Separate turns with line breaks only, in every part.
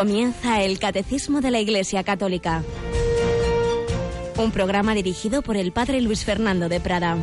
Comienza el Catecismo de la Iglesia Católica. Un programa dirigido por el Padre Luis Fernando de Prada.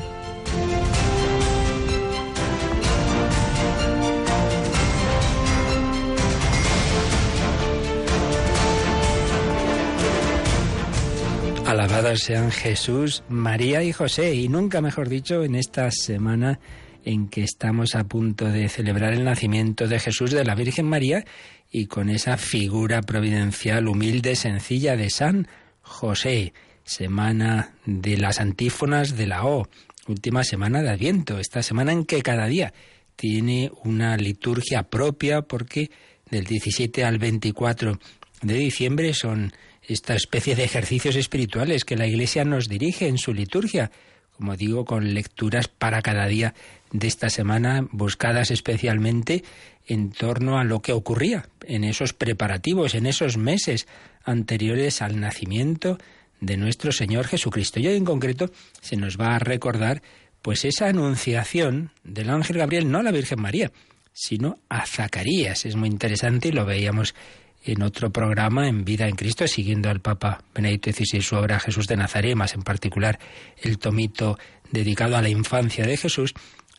Alabados sean Jesús, María y José, y nunca mejor dicho en esta semana en que estamos a punto de celebrar el nacimiento de Jesús de la Virgen María y con esa figura providencial, humilde, sencilla de San José. Semana de las antífonas de la O, última semana de Adviento, esta semana en que cada día tiene una liturgia propia porque del 17 al 24 de diciembre son esta especie de ejercicios espirituales que la Iglesia nos dirige en su liturgia, como digo, con lecturas para cada día de esta semana, buscadas especialmente en torno a lo que ocurría en esos preparativos, en esos meses anteriores al nacimiento de nuestro Señor Jesucristo. Y hoy en concreto se nos va a recordar pues esa anunciación del ángel Gabriel, no a la Virgen María, sino a Zacarías. Es muy interesante y lo veíamos en otro programa en Vida en Cristo, siguiendo al Papa Benedicto XVI su obra Jesús de Nazaret, más en particular el tomito dedicado a la infancia de Jesús,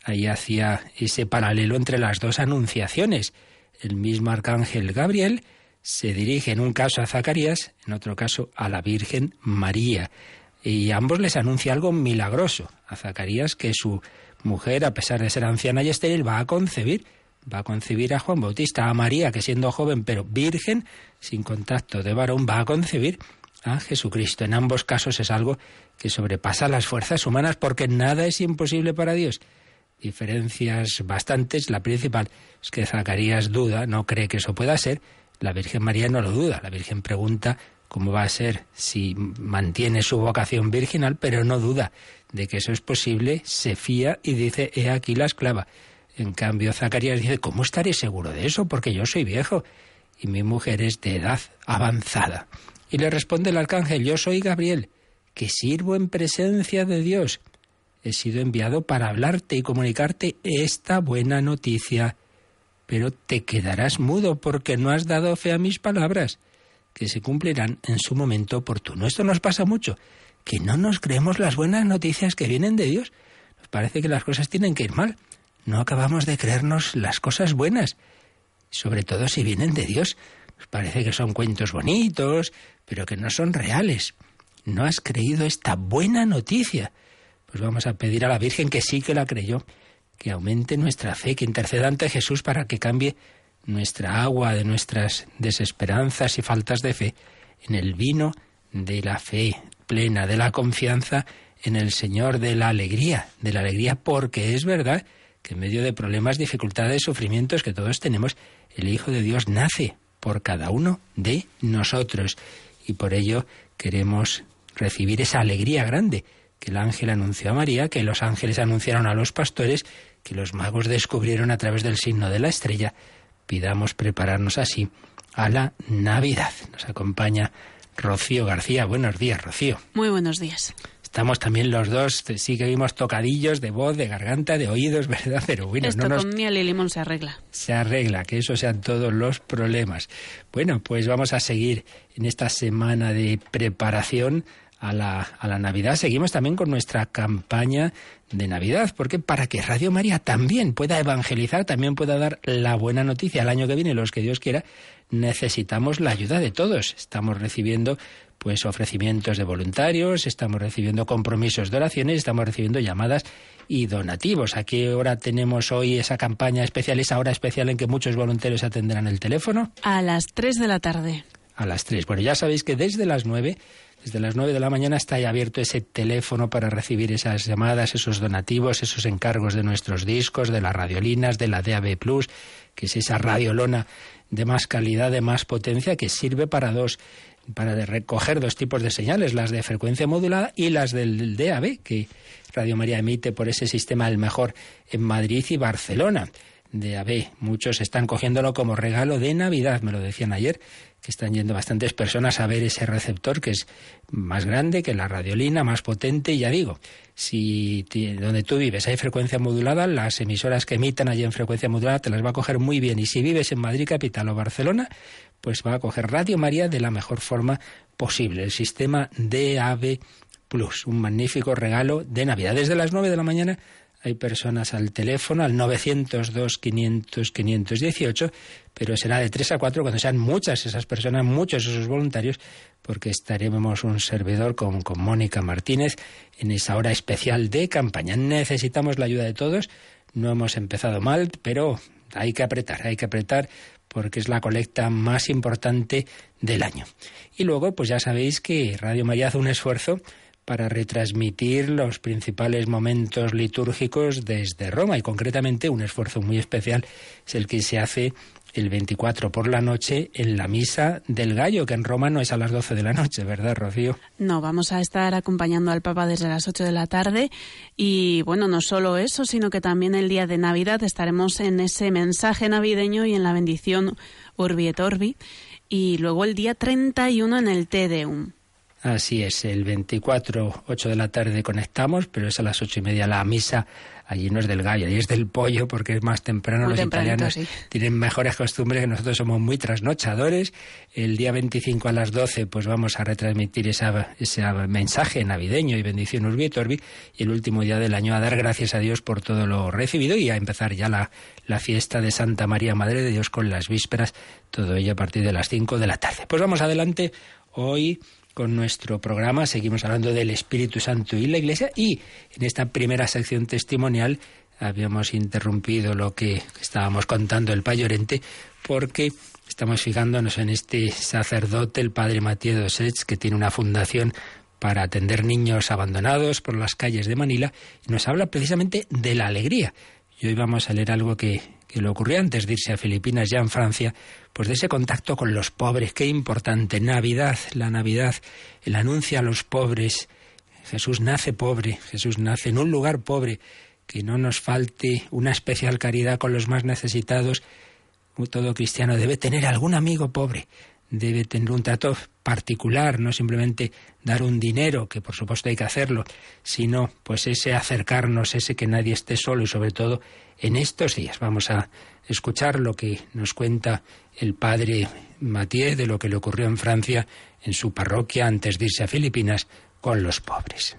ahí hacía ese paralelo entre las dos anunciaciones. El mismo arcángel Gabriel se dirige en un caso a Zacarías, en otro caso a la Virgen María. Y ambos les anuncia algo milagroso. A Zacarías que su mujer, a pesar de ser anciana y estéril, va a concebir va a concebir a Juan Bautista, a María, que siendo joven pero virgen, sin contacto de varón, va a concebir a Jesucristo. En ambos casos es algo que sobrepasa las fuerzas humanas porque nada es imposible para Dios. Diferencias bastantes. La principal es que Zacarías duda, no cree que eso pueda ser. La Virgen María no lo duda. La Virgen pregunta cómo va a ser si mantiene su vocación virginal, pero no duda de que eso es posible, se fía y dice, he aquí la esclava. En cambio, Zacarías dice, ¿cómo estaré seguro de eso? Porque yo soy viejo y mi mujer es de edad avanzada. Y le responde el arcángel, yo soy Gabriel, que sirvo en presencia de Dios. He sido enviado para hablarte y comunicarte esta buena noticia. Pero te quedarás mudo porque no has dado fe a mis palabras, que se cumplirán en su momento oportuno. Esto nos pasa mucho, que no nos creemos las buenas noticias que vienen de Dios. Nos parece que las cosas tienen que ir mal no acabamos de creernos las cosas buenas, sobre todo si vienen de Dios. Nos parece que son cuentos bonitos, pero que no son reales. No has creído esta buena noticia. Pues vamos a pedir a la Virgen que sí que la creyó, que aumente nuestra fe, que interceda ante Jesús para que cambie nuestra agua de nuestras desesperanzas y faltas de fe en el vino de la fe plena, de la confianza en el Señor, de la alegría, de la alegría porque es verdad que en medio de problemas, dificultades, sufrimientos que todos tenemos, el Hijo de Dios nace por cada uno de nosotros. Y por ello queremos recibir esa alegría grande que el ángel anunció a María, que los ángeles anunciaron a los pastores, que los magos descubrieron a través del signo de la estrella. Pidamos prepararnos así a la Navidad. Nos acompaña Rocío García. Buenos días, Rocío.
Muy buenos días.
Estamos también los dos, sí que vimos tocadillos de voz, de garganta, de oídos, ¿verdad? Pero bueno,
Esto
no
con miel y limón se arregla.
Se arregla, que eso sean todos los problemas. Bueno, pues vamos a seguir en esta semana de preparación a la, a la Navidad. Seguimos también con nuestra campaña de Navidad, porque para que Radio María también pueda evangelizar, también pueda dar la buena noticia al año que viene, los que Dios quiera, necesitamos la ayuda de todos. Estamos recibiendo pues ofrecimientos de voluntarios, estamos recibiendo compromisos de oraciones, estamos recibiendo llamadas y donativos. ¿A qué hora tenemos hoy esa campaña especial, esa hora especial en que muchos voluntarios atenderán el teléfono?
A las 3 de la tarde.
A las 3. Bueno, ya sabéis que desde las 9 desde las 9 de la mañana está ya abierto ese teléfono para recibir esas llamadas, esos donativos, esos encargos de nuestros discos, de las radiolinas, de la DAB Plus, que es esa radiolona de más calidad, de más potencia, que sirve para dos para recoger dos tipos de señales, las de frecuencia modulada y las del DAB, que Radio María emite por ese sistema el mejor en Madrid y Barcelona. DAB, muchos están cogiéndolo como regalo de Navidad, me lo decían ayer, que están yendo bastantes personas a ver ese receptor que es más grande que la radiolina, más potente, y ya digo, si donde tú vives hay frecuencia modulada, las emisoras que emitan allí en frecuencia modulada te las va a coger muy bien, y si vives en Madrid capital o Barcelona, pues va a coger Radio María de la mejor forma posible, el sistema DAB Plus, un magnífico regalo de Navidad. Desde las 9 de la mañana hay personas al teléfono, al 902 500 518, pero será de 3 a 4 cuando sean muchas esas personas, muchos esos voluntarios, porque estaremos un servidor con, con Mónica Martínez en esa hora especial de campaña. Necesitamos la ayuda de todos. No hemos empezado mal, pero hay que apretar, hay que apretar porque es la colecta más importante del año. Y luego, pues ya sabéis que Radio María hace un esfuerzo para retransmitir los principales momentos litúrgicos desde Roma y concretamente un esfuerzo muy especial es el que se hace el 24 por la noche en la misa del gallo, que en Roma no es a las 12 de la noche, ¿verdad, Rocío?
No, vamos a estar acompañando al Papa desde las 8 de la tarde y bueno, no solo eso, sino que también el día de Navidad estaremos en ese mensaje navideño y en la bendición Urbi et Orbi y luego el día 31 en el Te Deum.
Así es, el 24, 8 de la tarde conectamos, pero es a las ocho y media la misa. Allí no es del gallo, allí es del pollo, porque es más temprano. Los italianos tienen mejores costumbres que nosotros somos muy trasnochadores. El día 25 a las 12, pues vamos a retransmitir esa, ese mensaje navideño y bendición Urbi et Orbi. Y el último día del año a dar gracias a Dios por todo lo recibido y a empezar ya la, la fiesta de Santa María, Madre de Dios, con las vísperas, todo ello a partir de las 5 de la tarde. Pues vamos adelante. Hoy con nuestro programa. Seguimos hablando del Espíritu Santo y la Iglesia y en esta primera sección testimonial habíamos interrumpido lo que estábamos contando el payorente porque estamos fijándonos en este sacerdote, el padre Matías Dosets, que tiene una fundación para atender niños abandonados por las calles de Manila y nos habla precisamente de la alegría. Y hoy vamos a leer algo que, que le ocurrió antes de irse a Filipinas, ya en Francia, pues de ese contacto con los pobres. Qué importante. Navidad, la Navidad, el anuncio a los pobres. Jesús nace pobre, Jesús nace en un lugar pobre, que no nos falte una especial caridad con los más necesitados. Todo cristiano debe tener algún amigo pobre, debe tener un trato particular, no simplemente dar un dinero, que por supuesto hay que hacerlo, sino pues ese acercarnos, ese que nadie esté solo y sobre todo en estos días. Vamos a escuchar lo que nos cuenta el padre Mathieu de lo que le ocurrió en Francia, en su parroquia, antes de irse a Filipinas, con los pobres.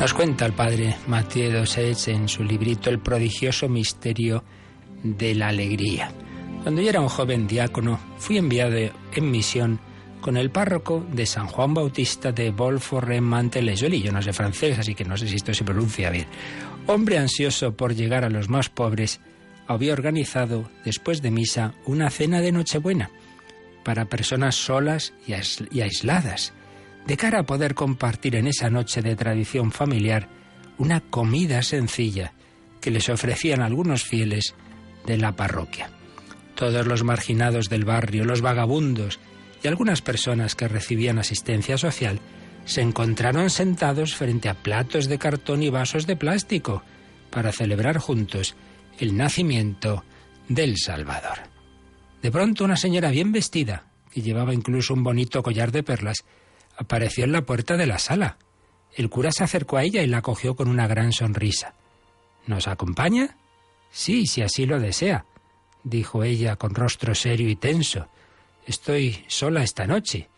Nos cuenta el padre Mathieu Dosets en su librito El prodigioso misterio de la alegría. Cuando yo era un joven diácono, fui enviado en misión con el párroco de San Juan Bautista de Bolforre Mantelesoli. Yo no sé francés, así que no sé si esto se pronuncia bien. Hombre ansioso por llegar a los más pobres, había organizado, después de misa, una cena de Nochebuena para personas solas y aisladas de cara a poder compartir en esa noche de tradición familiar una comida sencilla que les ofrecían algunos fieles de la parroquia. Todos los marginados del barrio, los vagabundos y algunas personas que recibían asistencia social se encontraron sentados frente a platos de cartón y vasos de plástico para celebrar juntos el nacimiento del Salvador. De pronto una señora bien vestida, que llevaba incluso un bonito collar de perlas, apareció en la puerta de la sala. El cura se acercó a ella y la cogió con una gran sonrisa. ¿Nos acompaña? Sí, si así lo desea, dijo ella con rostro serio y tenso. Estoy sola esta noche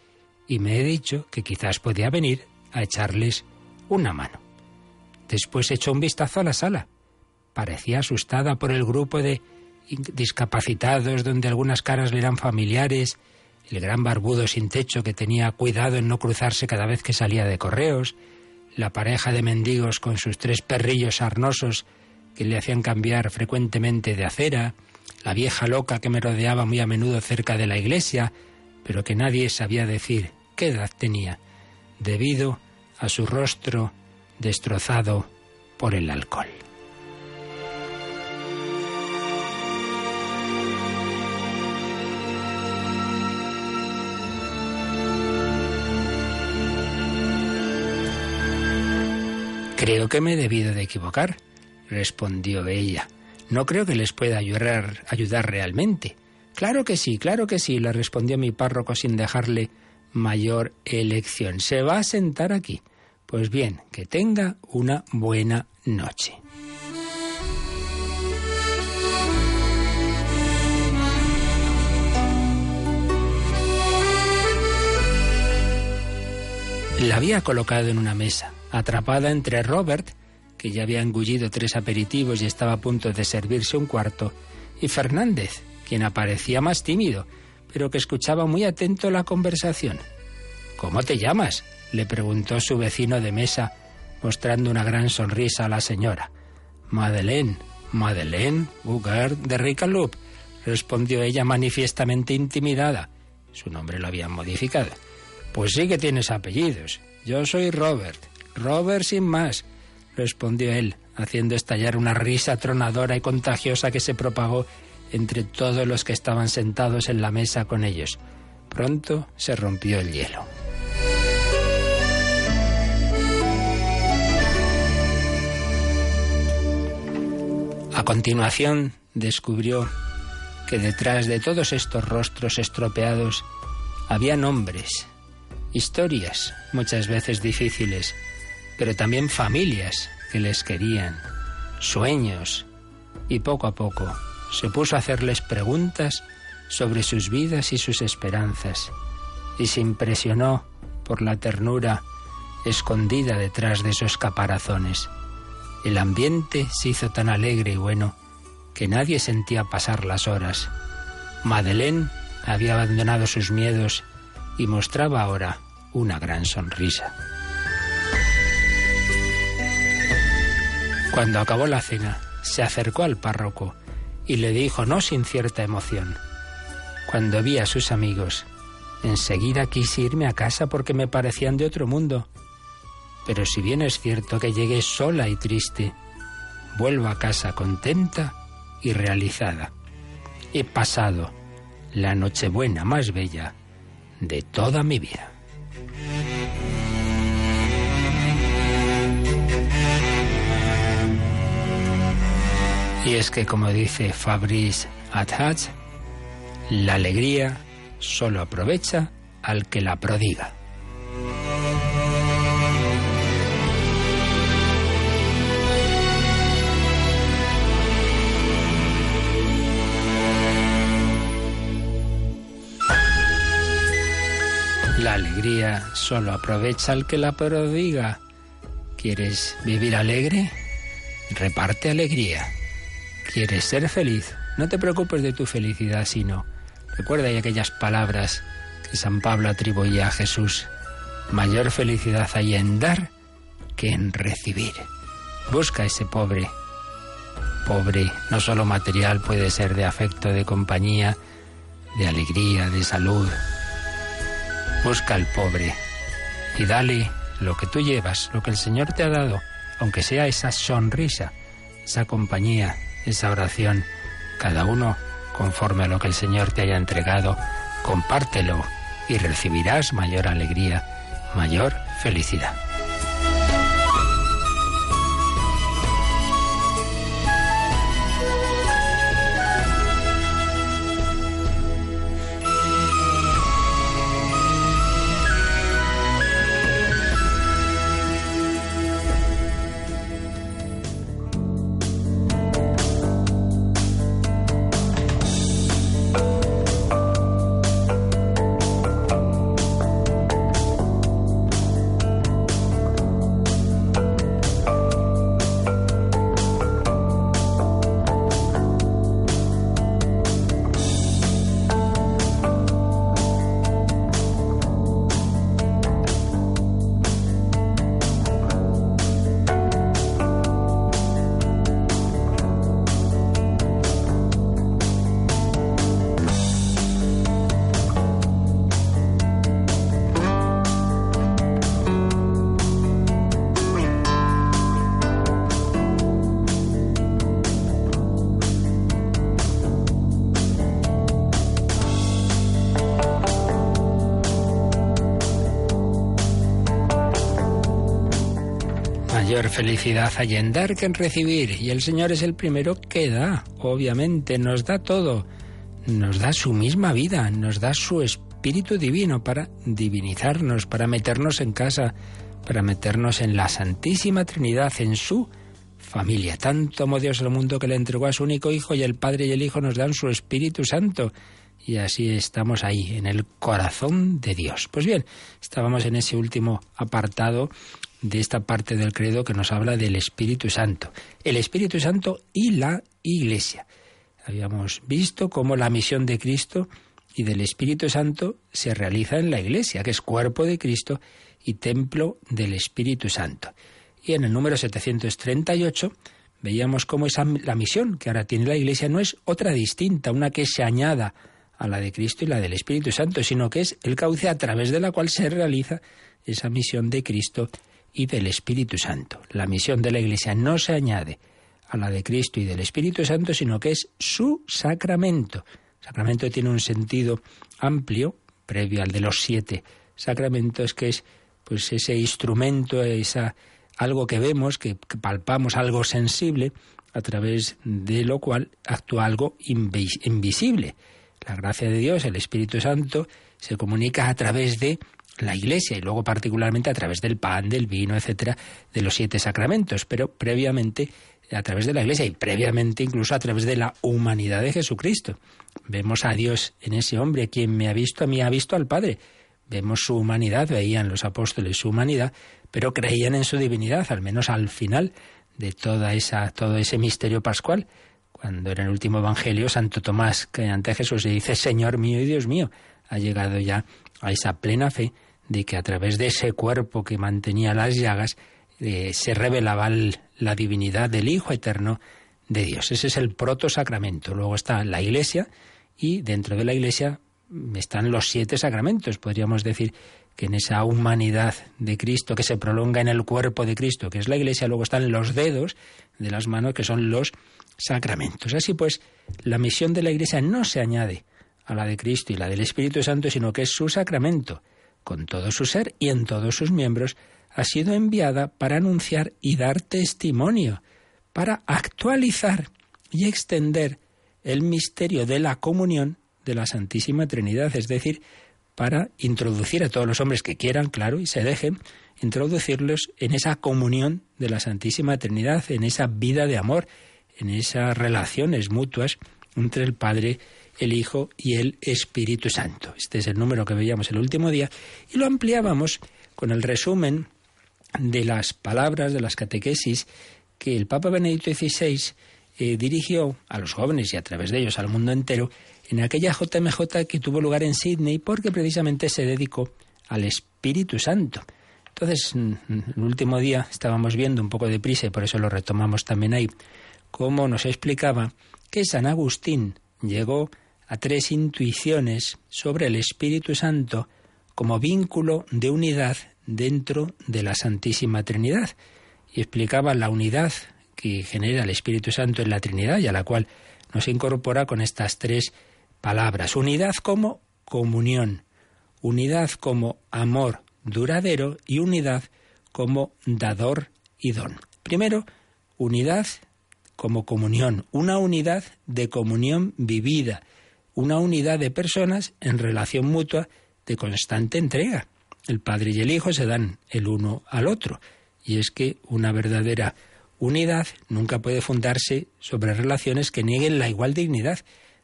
y me he dicho que quizás podía venir a echarles una mano. Después echó un vistazo a la sala. Parecía asustada por el grupo de discapacitados donde algunas caras le eran familiares el gran barbudo sin techo que tenía cuidado en no cruzarse cada vez que salía de correos, la pareja de mendigos con sus tres perrillos sarnosos que le hacían cambiar frecuentemente de acera, la vieja loca que me rodeaba muy a menudo cerca de la iglesia, pero que nadie sabía decir qué edad tenía, debido a su rostro destrozado por el alcohol. Creo que me he debido de equivocar, respondió ella. No creo que les pueda ayudar, ayudar realmente. Claro que sí, claro que sí, le respondió mi párroco sin dejarle mayor elección. Se va a sentar aquí. Pues bien, que tenga una buena noche. La había colocado en una mesa, atrapada entre Robert, que ya había engullido tres aperitivos y estaba a punto de servirse un cuarto, y Fernández, quien aparecía más tímido, pero que escuchaba muy atento la conversación. ¿Cómo te llamas? le preguntó su vecino de mesa, mostrando una gran sonrisa a la señora. Madeleine, Madeleine Bugard de Ricaloup, respondió ella manifiestamente intimidada. Su nombre lo habían modificado. Pues sí que tienes apellidos. Yo soy Robert. Robert sin más, respondió él, haciendo estallar una risa tronadora y contagiosa que se propagó entre todos los que estaban sentados en la mesa con ellos. Pronto se rompió el hielo. A continuación descubrió que detrás de todos estos rostros estropeados había nombres, historias, muchas veces difíciles, pero también familias que les querían, sueños, y poco a poco se puso a hacerles preguntas sobre sus vidas y sus esperanzas, y se impresionó por la ternura escondida detrás de esos caparazones. El ambiente se hizo tan alegre y bueno que nadie sentía pasar las horas. Madeleine había abandonado sus miedos y mostraba ahora una gran sonrisa. Cuando acabó la cena, se acercó al párroco y le dijo, no sin cierta emoción, cuando vi a sus amigos, enseguida quise irme a casa porque me parecían de otro mundo. Pero si bien es cierto que llegué sola y triste, vuelvo a casa contenta y realizada. He pasado la Nochebuena más bella de toda mi vida. Y es que, como dice Fabrice Athatch, la alegría solo aprovecha al que la prodiga. La alegría solo aprovecha al que la prodiga. ¿Quieres vivir alegre? Reparte alegría. ¿Quieres ser feliz? No te preocupes de tu felicidad, sino recuerda ahí aquellas palabras que San Pablo atribuía a Jesús. Mayor felicidad hay en dar que en recibir. Busca ese pobre. Pobre, no solo material, puede ser de afecto, de compañía, de alegría, de salud. Busca al pobre y dale lo que tú llevas, lo que el Señor te ha dado, aunque sea esa sonrisa, esa compañía, esa oración, cada uno conforme a lo que el Señor te haya entregado, compártelo y recibirás mayor alegría, mayor felicidad. Felicidad hay en dar que en recibir, y el Señor es el primero que da, obviamente, nos da todo, nos da su misma vida, nos da su espíritu divino para divinizarnos, para meternos en casa, para meternos en la Santísima Trinidad, en su familia. Tanto amó Dios al mundo que le entregó a su único Hijo y el Padre y el Hijo nos dan su Espíritu Santo. Y así estamos ahí, en el corazón de Dios. Pues bien, estábamos en ese último apartado de esta parte del credo que nos habla del Espíritu Santo. El Espíritu Santo y la Iglesia. Habíamos visto cómo la misión de Cristo y del Espíritu Santo se realiza en la Iglesia, que es cuerpo de Cristo y templo del Espíritu Santo. Y en el número 738 veíamos cómo esa, la misión que ahora tiene la Iglesia no es otra distinta, una que se añada a la de Cristo y la del Espíritu Santo, sino que es el cauce a través de la cual se realiza esa misión de Cristo y del Espíritu Santo. La misión de la Iglesia no se añade a la de Cristo y del Espíritu Santo, sino que es su sacramento. El sacramento tiene un sentido amplio, previo al de los siete sacramentos, que es pues ese instrumento, esa algo que vemos, que, palpamos, algo sensible, a través de lo cual actúa algo invisible. La gracia de Dios, el Espíritu Santo, se comunica a través de la Iglesia y luego particularmente a través del pan, del vino, etcétera, de los siete sacramentos, pero previamente a través de la Iglesia y previamente incluso a través de la humanidad de Jesucristo. Vemos a Dios en ese hombre, quien me ha visto a mí ha visto al Padre. Vemos su humanidad, veían los apóstoles su humanidad, pero creían en su divinidad, al menos al final de toda esa, todo ese misterio pascual. Cuando en el último evangelio, Santo Tomás, que ante Jesús le dice, Señor mío y Dios mío, ha llegado ya a esa plena fe de que a través de ese cuerpo que mantenía las llagas eh, se revelaba la divinidad del Hijo Eterno de Dios. Ese es el proto-sacramento. Luego está la Iglesia y dentro de la Iglesia están los siete sacramentos. Podríamos decir que en esa humanidad de Cristo que se prolonga en el cuerpo de Cristo, que es la Iglesia, luego están los dedos de las manos, que son los sacramentos. Así pues, la misión de la Iglesia no se añade a la de Cristo y la del Espíritu Santo, sino que es su sacramento, con todo su ser y en todos sus miembros, ha sido enviada para anunciar y dar testimonio, para actualizar y extender el misterio de la comunión de la Santísima Trinidad, es decir, para introducir a todos los hombres que quieran, claro, y se dejen, introducirlos en esa comunión de la Santísima Trinidad, en esa vida de amor, en esas relaciones mutuas entre el Padre el Hijo y el Espíritu Santo. Este es el número que veíamos el último día y lo ampliábamos con el resumen de las palabras de las catequesis que el Papa Benedicto XVI eh, dirigió a los jóvenes y a través de ellos al mundo entero en aquella JMJ que tuvo lugar en Sydney porque precisamente se dedicó al Espíritu Santo. Entonces, el último día estábamos viendo un poco de prisa y por eso lo retomamos también ahí, cómo nos explicaba que San Agustín llegó a tres intuiciones sobre el Espíritu Santo como vínculo de unidad dentro de la Santísima Trinidad y explicaba la unidad que genera el Espíritu Santo en la Trinidad y a la cual nos incorpora con estas tres palabras. Unidad como comunión, unidad como amor duradero y unidad como dador y don. Primero, unidad como comunión, una unidad de comunión vivida, una unidad de personas en relación mutua de constante entrega. El Padre y el Hijo se dan el uno al otro. Y es que una verdadera unidad nunca puede fundarse sobre relaciones que nieguen la igual dignidad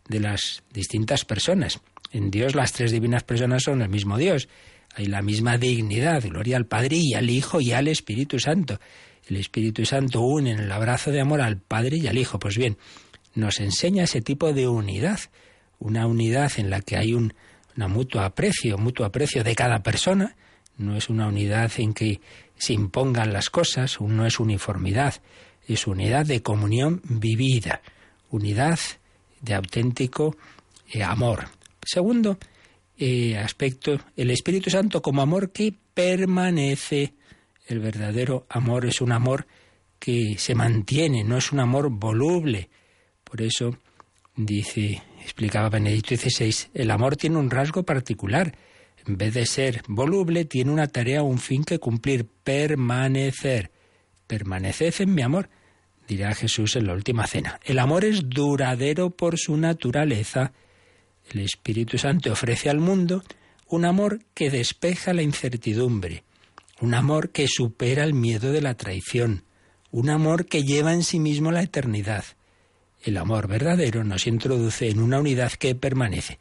de las distintas personas. En Dios las tres divinas personas son el mismo Dios. Hay la misma dignidad, gloria al Padre y al Hijo y al Espíritu Santo. El Espíritu Santo une en el abrazo de amor al Padre y al Hijo. Pues bien, nos enseña ese tipo de unidad una unidad en la que hay un una mutuo aprecio, mutuo aprecio de cada persona, no es una unidad en que se impongan las cosas, no es uniformidad, es unidad de comunión vivida, unidad de auténtico eh, amor. Segundo eh, aspecto, el Espíritu Santo como amor que permanece. El verdadero amor es un amor que se mantiene, no es un amor voluble. Por eso dice explicaba Benedicto XVI, el amor tiene un rasgo particular. En vez de ser voluble, tiene una tarea, un fin que cumplir, permanecer. permaneced en mi amor, dirá Jesús en la última cena. El amor es duradero por su naturaleza. El Espíritu Santo ofrece al mundo un amor que despeja la incertidumbre, un amor que supera el miedo de la traición, un amor que lleva en sí mismo la eternidad. El amor verdadero nos introduce en una unidad que permanece.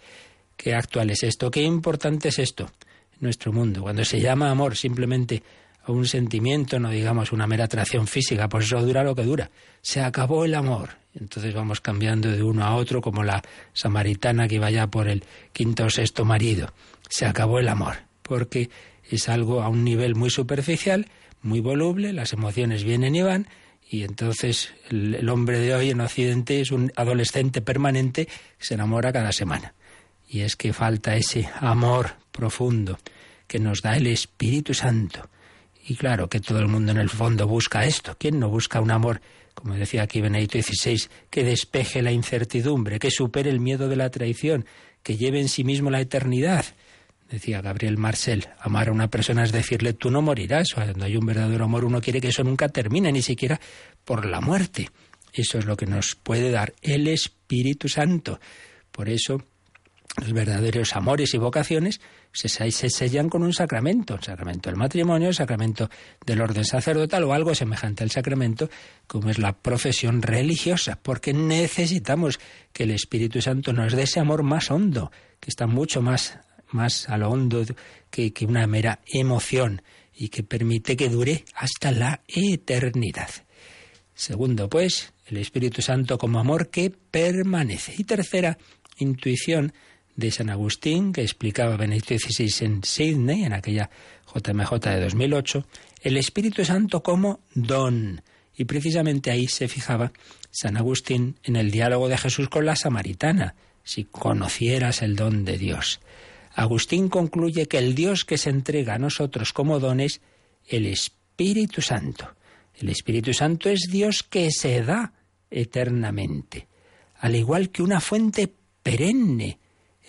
Qué actual es esto, qué importante es esto en nuestro mundo. Cuando se llama amor simplemente a un sentimiento, no digamos una mera atracción física, pues eso dura lo que dura. Se acabó el amor. Entonces vamos cambiando de uno a otro, como la samaritana que vaya por el quinto o sexto marido. Se acabó el amor, porque es algo a un nivel muy superficial, muy voluble, las emociones vienen y van, y entonces el, hombre de hoy en Occidente es un adolescente permanente que se enamora cada semana. Y es que falta ese amor profundo que nos da el Espíritu Santo. Y claro que todo el mundo en el fondo busca esto. ¿Quién no busca un amor, como decía aquí Benedicto XVI, que despeje la incertidumbre, que supere el miedo de la traición, que lleve en sí mismo la eternidad? Decía Gabriel Marcel, amar a una persona es decirle tú no morirás. Cuando hay un verdadero amor uno quiere que eso nunca termine, ni siquiera por la muerte. Eso es lo que nos puede dar el Espíritu Santo. Por eso los verdaderos amores y vocaciones se, se, sellan con un sacramento, el sacramento del matrimonio, el sacramento del orden sacerdotal o algo semejante al sacramento, como es la profesión religiosa, porque necesitamos que el Espíritu Santo nos dé ese amor más hondo, que está mucho más más a lo hondo que, que una mera emoción y que permite que dure hasta la eternidad. Segundo, pues, el Espíritu Santo como amor que permanece. Y tercera, intuición de San Agustín, que explicaba Benedicto XVI en Sydney, en aquella JMJ de 2008, el Espíritu Santo como don. Y precisamente ahí se fijaba San Agustín en el diálogo de Jesús con la samaritana, si conocieras el don de Dios. Agustín concluye que el Dios que se entrega a nosotros como dones, el Espíritu Santo. El Espíritu Santo es Dios que se da eternamente, al igual que una fuente perenne.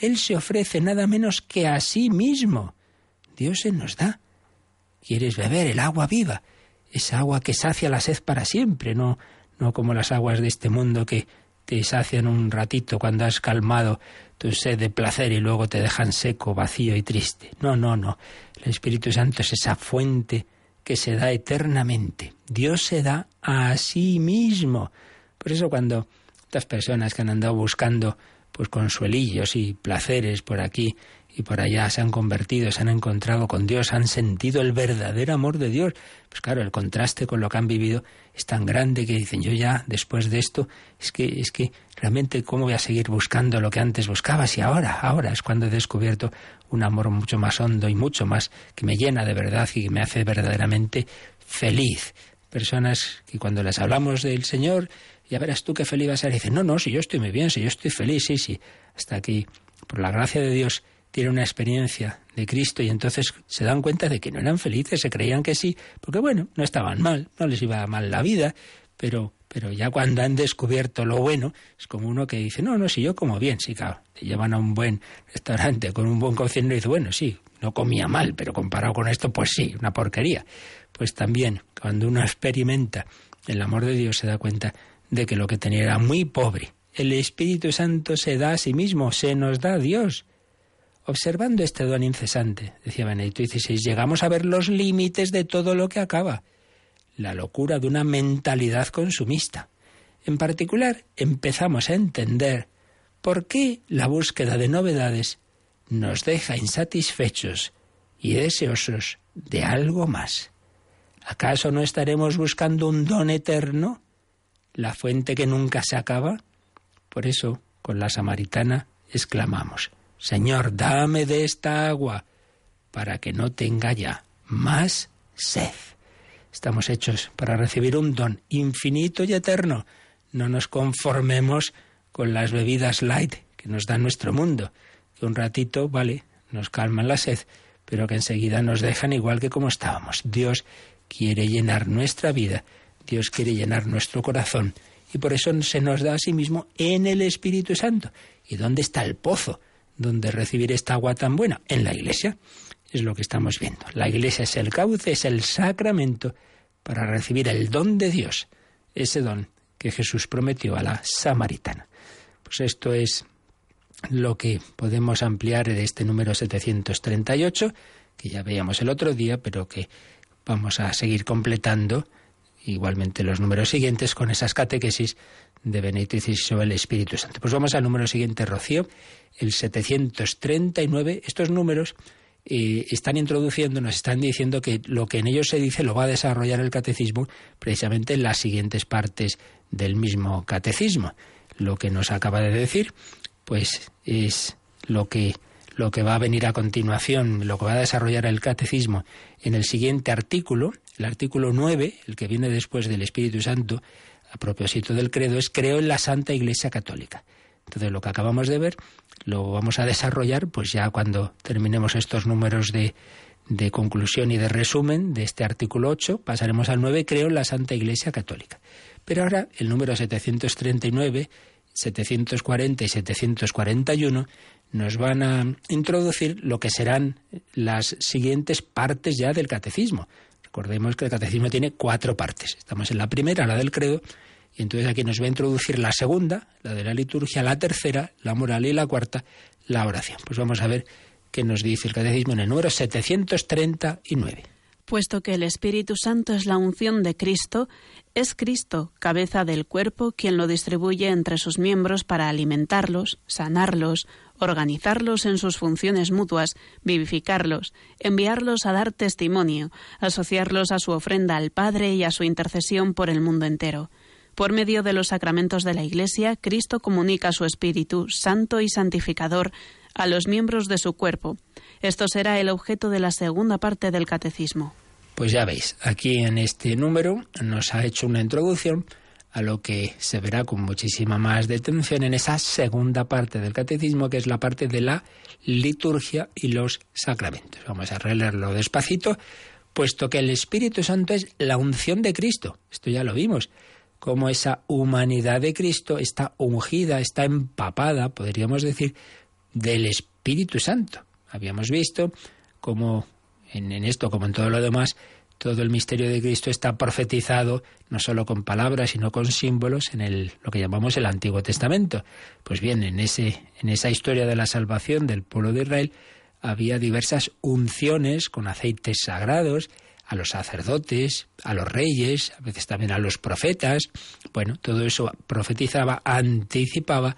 Él se ofrece nada menos que a sí mismo. Dios se nos da. ¿Quieres beber el agua viva? Esa agua que sacia la sed para siempre, no, no como las aguas de este mundo que te sacian un ratito cuando has calmado tu sed de placer y luego te dejan seco, vacío y triste. No, no, no. El Espíritu Santo es esa fuente que se da eternamente. Dios se da a sí mismo. Por eso cuando estas personas que han andado buscando pues consuelillos y placeres por aquí y por allá se han convertido, se han encontrado con Dios, han sentido el verdadero amor de Dios. Pues claro, el contraste con lo que han vivido es tan grande que dicen, yo ya después de esto, es que, es que realmente cómo voy a seguir buscando lo que antes buscaba si ahora, ahora es cuando he descubierto un amor mucho más hondo y mucho más que me llena de verdad y que me hace verdaderamente feliz. Personas que cuando les hablamos del Señor, ya verás tú qué feliz vas a ser. dicen, no, no, si yo estoy muy bien, si yo estoy feliz, sí, sí. Hasta aquí, por la gracia de Dios, tiene una experiencia de Cristo y entonces se dan cuenta de que no eran felices, se creían que sí, porque bueno, no estaban mal, no les iba mal la vida, pero, pero ya cuando han descubierto lo bueno, es como uno que dice, no, no, si yo como bien, sí, claro, te llevan a un buen restaurante con un buen cocido y dice, bueno, sí, no comía mal, pero comparado con esto, pues sí, una porquería. Pues también, cuando uno experimenta el amor de Dios, se da cuenta de que lo que tenía era muy pobre. El Espíritu Santo se da a sí mismo, se nos da a Dios. Observando este don incesante, decía Benedicto XVI, llegamos a ver los límites de todo lo que acaba, la locura de una mentalidad consumista. En particular, empezamos a entender por qué la búsqueda de novedades nos deja insatisfechos y deseosos de algo más. ¿Acaso no estaremos buscando un don eterno, la fuente que nunca se acaba? Por eso, con la samaritana, exclamamos, Señor, dame de esta agua para que no tenga ya más sed. Estamos hechos para recibir un don infinito y eterno. No nos conformemos con las bebidas light que nos da nuestro mundo, que un ratito, vale, nos calman la sed, pero que enseguida nos dejan igual que como estábamos. Dios quiere llenar nuestra vida, Dios quiere llenar nuestro corazón, y por eso se nos da a sí mismo en el Espíritu Santo. ¿Y dónde está el pozo? Donde recibir esta agua tan buena? En la iglesia. Es lo que estamos viendo. La iglesia es el cauce, es el sacramento para recibir el don de Dios, ese don que Jesús prometió a la samaritana. Pues esto es lo que podemos ampliar de este número 738, que ya veíamos el otro día, pero que vamos a seguir completando igualmente los números siguientes con esas catequesis de Benito sobre el Espíritu Santo. Pues vamos al número siguiente, Rocío, el 739. Estos números eh, están introduciendo, nos están diciendo que lo que en ellos se dice lo va a desarrollar el catecismo precisamente en las siguientes partes del mismo catecismo. Lo que nos acaba de decir, pues es lo que lo que va a venir a continuación, lo que va a desarrollar el catecismo en el siguiente artículo, el artículo 9, el que viene después del Espíritu Santo, a propósito del credo, es creo en la Santa Iglesia Católica. Entonces, lo que acabamos de ver lo vamos a desarrollar pues ya cuando terminemos estos números de, de conclusión y de resumen de este artículo 8, pasaremos al 9, creo en la Santa Iglesia Católica. Pero ahora el número 739, 740 y 741 nos van a introducir lo que serán las siguientes partes ya del catecismo. Recordemos que el catecismo tiene cuatro partes. Estamos en la primera, la del credo, y entonces aquí nos va a introducir la segunda, la de la liturgia, la tercera, la moral y la cuarta, la oración. Pues vamos a ver qué nos dice el catecismo en el número 739.
Puesto que el Espíritu Santo es la unción de Cristo, es Cristo, cabeza del cuerpo, quien lo distribuye entre sus miembros para alimentarlos, sanarlos, organizarlos en sus funciones mutuas, vivificarlos, enviarlos a dar testimonio, asociarlos a su ofrenda al Padre y a su intercesión por el mundo entero. Por medio de los sacramentos de la Iglesia, Cristo comunica su Espíritu Santo y Santificador a los miembros de su cuerpo. Esto será el objeto de la segunda parte del Catecismo.
Pues ya veis, aquí en este número nos ha hecho una introducción a lo que se verá con muchísima más detención en esa segunda parte del catecismo, que es la parte de la liturgia y los sacramentos. Vamos a releerlo despacito, puesto que el Espíritu Santo es la unción de Cristo. Esto ya lo vimos, como esa humanidad de Cristo está ungida, está empapada, podríamos decir, del Espíritu Santo. Habíamos visto cómo en, en esto, como en todo lo demás, todo el misterio de Cristo está profetizado no solo con palabras, sino con símbolos en el, lo que llamamos el Antiguo Testamento. Pues bien, en, ese, en esa historia de la salvación del pueblo de Israel había diversas unciones con aceites sagrados a los sacerdotes, a los reyes, a veces también a los profetas. Bueno, todo eso profetizaba, anticipaba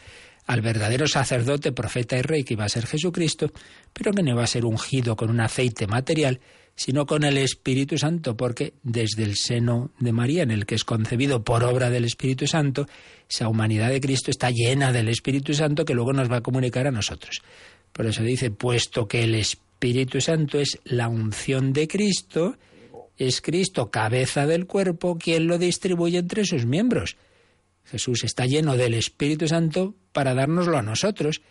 al verdadero sacerdote, profeta y rey que iba a ser Jesucristo, pero que no iba a ser ungido con un aceite material, sino con el Espíritu Santo, porque desde el seno de María, en el que es concebido por obra del Espíritu Santo, esa humanidad de Cristo está llena del Espíritu Santo que luego nos va a comunicar a nosotros. Por eso dice, puesto que el Espíritu Santo es la unción de Cristo, es Cristo cabeza del cuerpo quien lo distribuye entre sus miembros. Jesús está lleno del Espíritu Santo para dárnoslo a nosotros.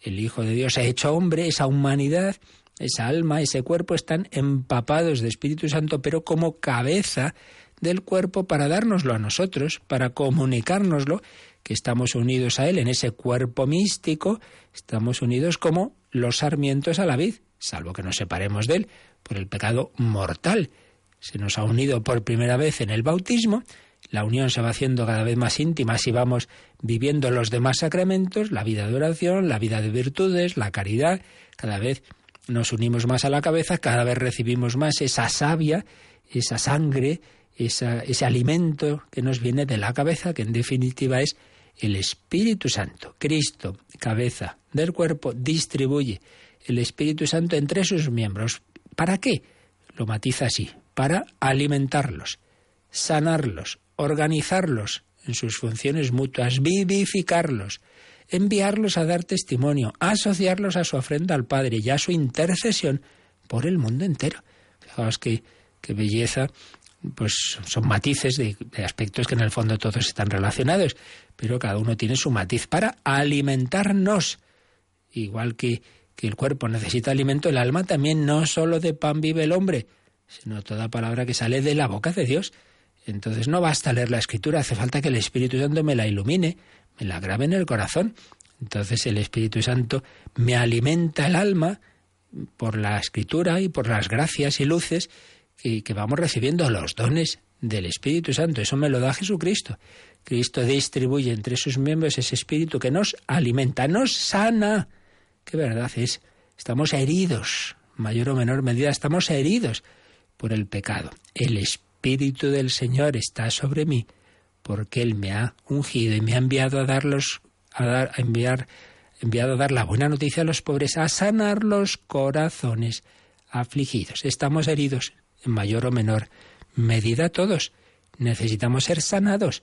El Hijo de Dios ha hecho hombre, esa humanidad esa alma, ese cuerpo están empapados de Espíritu Santo, pero como cabeza del cuerpo para dárnoslo a nosotros, para comunicárnoslo, que estamos unidos a Él en ese cuerpo místico, estamos unidos como los sarmientos a la vid, salvo que nos separemos de Él por el pecado mortal. Se nos ha unido por primera vez en el bautismo, la unión se va haciendo cada vez más íntima si vamos viviendo los demás sacramentos, la vida de oración, la vida de virtudes, la caridad, cada vez nos unimos más a la cabeza, cada vez recibimos más esa savia, esa sangre, ese alimento que nos viene de la cabeza, que en definitiva es el Espíritu Santo. Cristo, cabeza del cuerpo, distribuye el Espíritu Santo entre sus miembros. ¿Para qué? Lo matiza así, para alimentarlos, sanarlos, organizarlos en sus funciones mutuas, vivificarlos, enviarlos a dar testimonio, asociarlos a su ofrenda al Padre y a su intercesión por el mundo entero. Fijaos qué, qué belleza, pues son matices de, aspectos que en el fondo todos están relacionados, pero cada uno tiene su matiz para alimentarnos. Igual que, que el cuerpo necesita alimento, el alma también no solo de pan vive el hombre, sino toda palabra que sale de la boca de Dios. Entonces no basta leer la escritura, hace falta que el Espíritu Santo me la ilumine, me la grabe en el corazón. Entonces el Espíritu Santo me alimenta el alma por la escritura y por las gracias y luces que, que vamos recibiendo, los dones del Espíritu Santo. Eso me lo da Jesucristo. Cristo distribuye entre sus miembros ese Espíritu que nos alimenta, nos sana. ¿Qué verdad es? Estamos heridos, mayor o menor medida, estamos heridos por el pecado. El Espíritu del Señor está sobre mí porque Él me ha ungido y me ha enviado a darlos, a, dar, a enviar, enviado a dar la buena noticia a los pobres, a sanar los corazones afligidos. Estamos heridos en mayor o menor medida todos. Necesitamos ser sanados.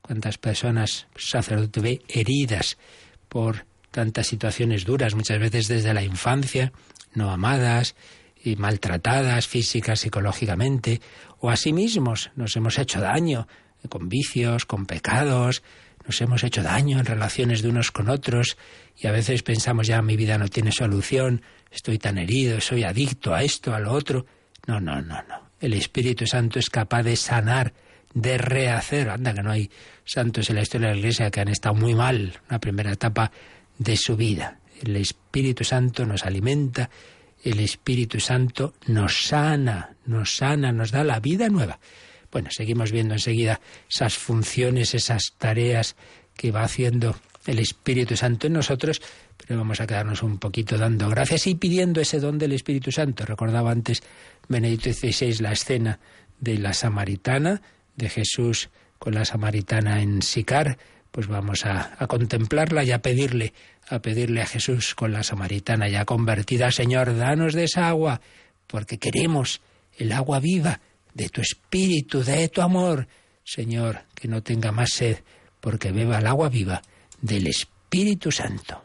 ¿Cuántas personas, sacerdote ve, heridas por tantas situaciones duras, muchas veces desde la infancia, no amadas y maltratadas física, psicológicamente, o a sí mismos nos hemos hecho daño con vicios, con pecados, nos hemos hecho daño en relaciones de unos con otros y a veces pensamos ya mi vida no tiene solución, estoy tan herido, soy adicto a esto, a lo otro. No, no, no, no. El Espíritu Santo es capaz de sanar, de rehacer. Anda, que no hay santos en la historia de la Iglesia que han estado muy mal, una primera etapa de su vida. El Espíritu Santo nos alimenta, el Espíritu Santo nos sana, nos sana, nos da la vida nueva. Bueno, seguimos viendo enseguida esas funciones, esas tareas que va haciendo el Espíritu Santo en nosotros, pero vamos a quedarnos un poquito dando gracias y pidiendo ese don del Espíritu Santo. Recordaba antes Benedicto XVI la escena de la samaritana, de Jesús con la samaritana en Sicar, pues vamos a, a, contemplarla y a pedirle, a pedirle a Jesús con la samaritana ya convertida, Señor, danos de esa agua, porque queremos el agua viva de tu espíritu, de tu amor. Señor, que no tenga más sed, porque beba el agua viva del Espíritu Santo.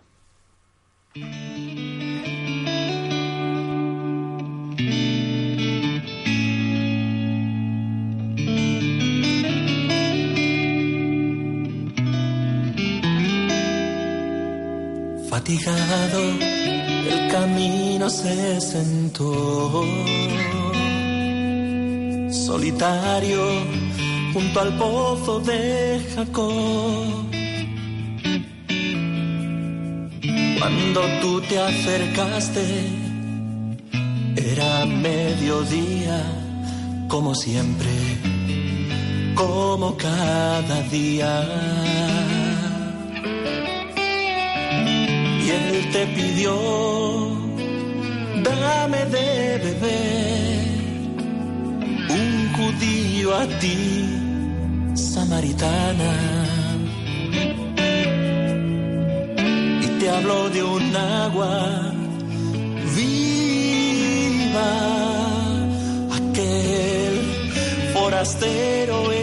Fatigado, el camino se sentó. Solitario, junto al pozo de Jacob. Cuando tú te acercaste, era mediodía, como siempre, como cada día. Y él te pidió, dame de beber, un judío a ti, samaritana. Y te habló de un agua viva, aquel forastero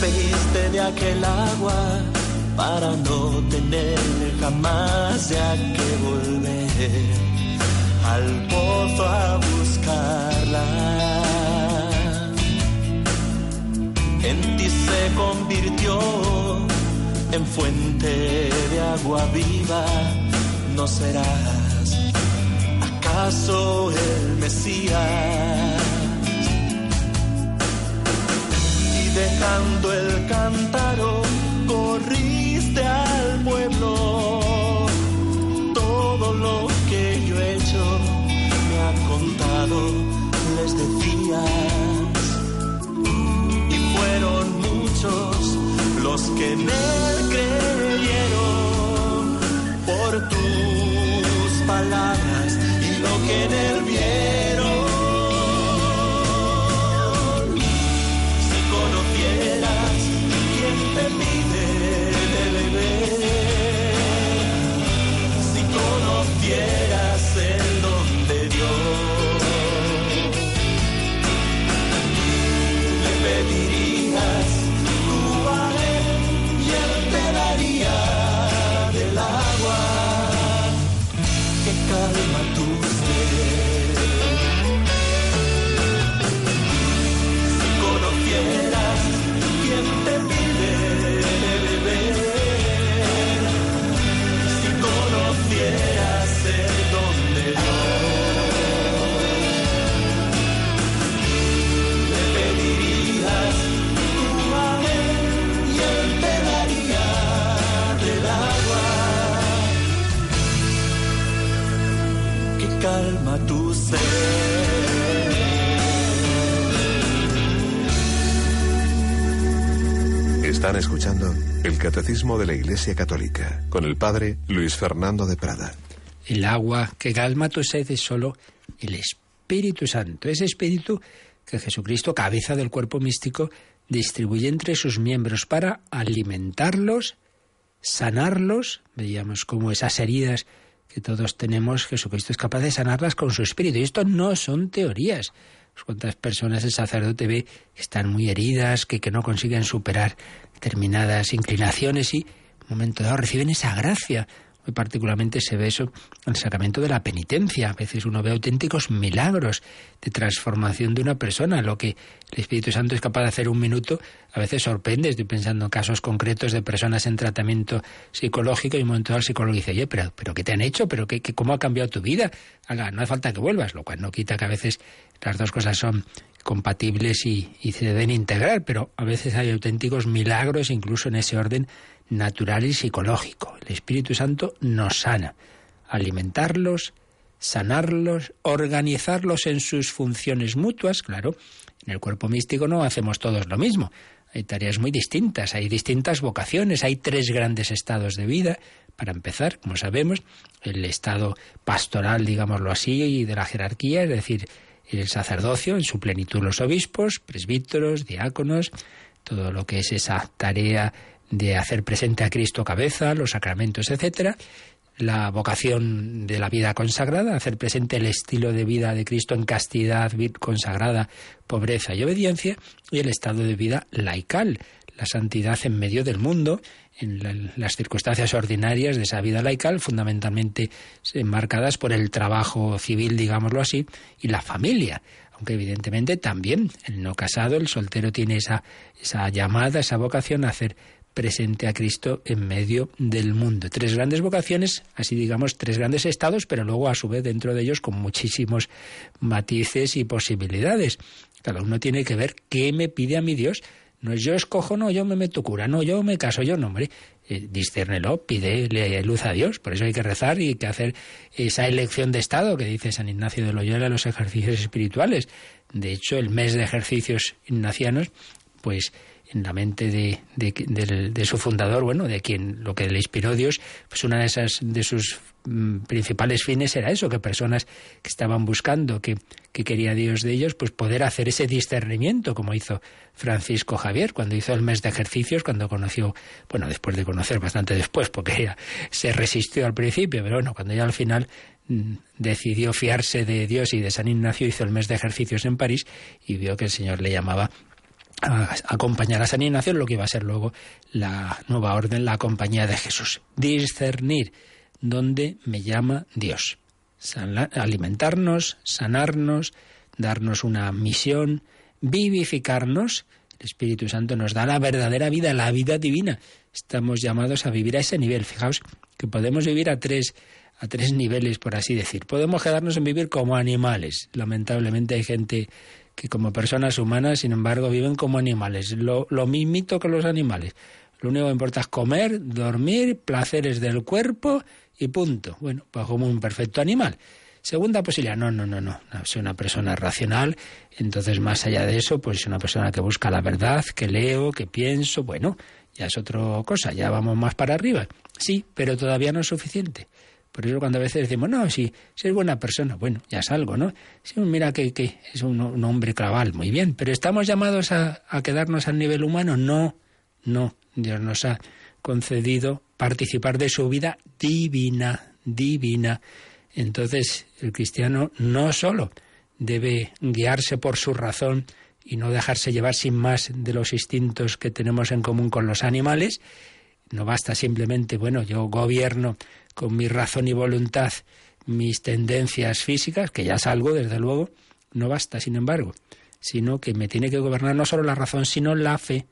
pediste de aquel agua para no tener jamás ya que volver al pozo a buscarla. En ti se convirtió en fuente de agua viva, no serás acaso el Mesías dejando el cántaro, corriste al pueblo. Todo lo que yo he hecho me ha contado, les decías. Y fueron muchos los que en él
escuchando el Catecismo de la Iglesia Católica con el Padre Luis Fernando de Prada.
El agua que calma tu sed es solo el Espíritu Santo, ese Espíritu que Jesucristo, cabeza del cuerpo místico, distribuye entre sus miembros para alimentarlos, sanarlos. Veíamos cómo esas heridas que todos tenemos, Jesucristo es capaz de sanarlas con su espíritu. Y esto no son teorías. Pues ¿Cuántas personas el sacerdote ve que están muy heridas, que, que no consiguen superar determinadas inclinaciones y, un momento dado, reciben esa gracia? Muy particularmente se ve eso en el sacramento de la penitencia. A veces uno ve auténticos milagros de transformación de una persona. Lo que el Espíritu Santo es capaz de hacer un minuto, a veces sorprende. Estoy pensando en casos concretos de personas en tratamiento psicológico y un momento dado el psicólogo dice, oye, pero, pero ¿qué te han hecho? ¿Pero qué, cómo ha cambiado tu vida? Haga, no hace falta que vuelvas, lo cual no quita que a veces las dos cosas son compatibles y, y se deben integrar, pero a veces hay auténticos milagros incluso en ese orden natural y psicológico. El Espíritu Santo nos sana. Alimentarlos, sanarlos, organizarlos en sus funciones mutuas, claro. En el cuerpo místico no hacemos todos lo mismo. Hay tareas muy distintas, hay distintas vocaciones, hay tres grandes estados de vida. Para empezar, como sabemos, el estado pastoral, digámoslo así, y de la jerarquía, es decir, el sacerdocio, en su plenitud los obispos, presbíteros, diáconos, todo lo que es esa tarea de hacer presente a Cristo cabeza, los sacramentos, etcétera, la vocación de la vida consagrada, hacer presente el estilo de vida de Cristo en castidad, consagrada, pobreza y obediencia, y el estado de vida laical, la santidad en medio del mundo, en las circunstancias ordinarias de esa vida laical, fundamentalmente enmarcadas por el trabajo civil, digámoslo así, y la familia. Aunque evidentemente también el no casado, el soltero tiene esa, esa llamada, esa vocación a hacer presente a Cristo en medio del mundo. Tres grandes vocaciones, así digamos, tres grandes estados, pero luego a su vez dentro de ellos con muchísimos matices y posibilidades. Cada uno tiene que ver qué me pide a mi Dios. No es yo escojo, no, yo me meto cura, no, yo me caso, yo no, hombre. Eh, disciérnelo, pídele luz a Dios. Por eso hay que rezar y hay que hacer esa elección de estado que dice San Ignacio de Loyola, los ejercicios espirituales. De hecho, el mes de ejercicios ignacianos, pues en la mente de, de, su fundador, bueno, de quien lo que le inspiró Dios, pues una de esas de sus mm, principales fines era eso, que personas que estaban buscando, que, que quería Dios de ellos, pues poder hacer ese discernimiento, como hizo Francisco Javier cuando hizo el mes de ejercicios, cuando conoció, bueno, después de conocer bastante después, porque ya se resistió al principio, pero bueno, cuando ya al final mm, decidió fiarse de Dios y de San Ignacio, hizo el mes de ejercicios en París y vio que el Señor le llamaba acompañar a San Ignacio lo que iba a ser luego la nueva orden, la compañía de Jesús. Discernir dónde me llama Dios. alimentarnos, sanarnos, darnos una misión, vivificarnos. El Espíritu Santo nos da la verdadera vida, la vida divina. Estamos llamados a vivir a ese nivel. Fijaos que podemos vivir a tres, a tres niveles, por así decir. Podemos quedarnos en vivir como animales. Lamentablemente hay gente que como personas humanas, sin embargo, viven como animales, lo, lo mismito que los animales. Lo único que importa es comer, dormir, placeres del cuerpo y punto. Bueno, pues como un perfecto animal. Segunda posibilidad, no, no, no, no, soy una persona racional, entonces más allá de eso, pues soy una persona que busca la verdad, que leo, que pienso, bueno, ya es otra cosa, ya vamos más para arriba. Sí, pero todavía no es suficiente. Por eso cuando a veces decimos, no, si, si es buena persona, bueno, ya es algo, ¿no? Si mira que, que es un, hombre claval, muy bien, pero ¿estamos llamados a, a quedarnos al nivel humano? No, no. Dios nos ha concedido participar de su vida divina, divina. Entonces, el cristiano no solo debe guiarse por su razón y no dejarse llevar sin más de los instintos que tenemos en común con los animales, no basta simplemente, bueno, yo gobierno con mi razón y voluntad mis tendencias físicas, que ya salgo, desde luego, no basta, sin embargo, sino que me tiene que gobernar no solo la razón, sino la fe,